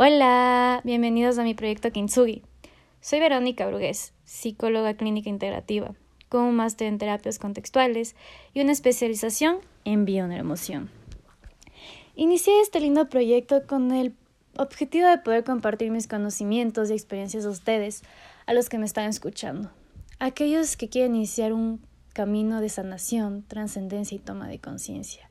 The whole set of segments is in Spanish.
Hola, bienvenidos a mi proyecto Kintsugi. Soy Verónica Brugués, psicóloga clínica integrativa, con un máster en terapias contextuales y una especialización en bioneuroemoción. Inicié este lindo proyecto con el objetivo de poder compartir mis conocimientos y experiencias a ustedes, a los que me están escuchando, aquellos que quieren iniciar un camino de sanación, trascendencia y toma de conciencia.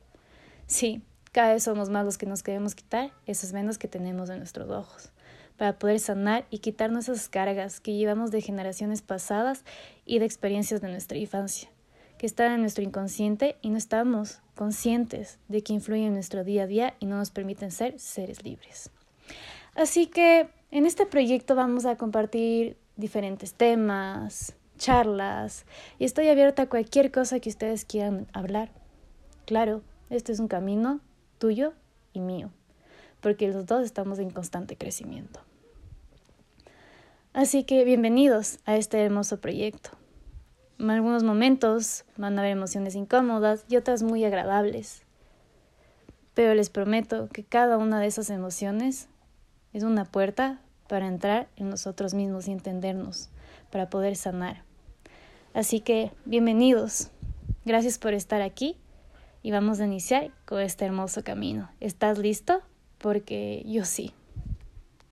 Sí, cada vez somos más los que nos queremos quitar esos venos que tenemos en nuestros ojos, para poder sanar y quitarnos esas cargas que llevamos de generaciones pasadas y de experiencias de nuestra infancia, que están en nuestro inconsciente y no estamos conscientes de que influyen en nuestro día a día y no nos permiten ser seres libres. Así que en este proyecto vamos a compartir diferentes temas, charlas, y estoy abierta a cualquier cosa que ustedes quieran hablar. Claro, este es un camino tuyo y mío, porque los dos estamos en constante crecimiento. Así que bienvenidos a este hermoso proyecto. En algunos momentos van a haber emociones incómodas y otras muy agradables, pero les prometo que cada una de esas emociones es una puerta para entrar en nosotros mismos y entendernos, para poder sanar. Así que bienvenidos. Gracias por estar aquí y vamos a iniciar con este hermoso camino. ¿Estás listo? Porque yo sí.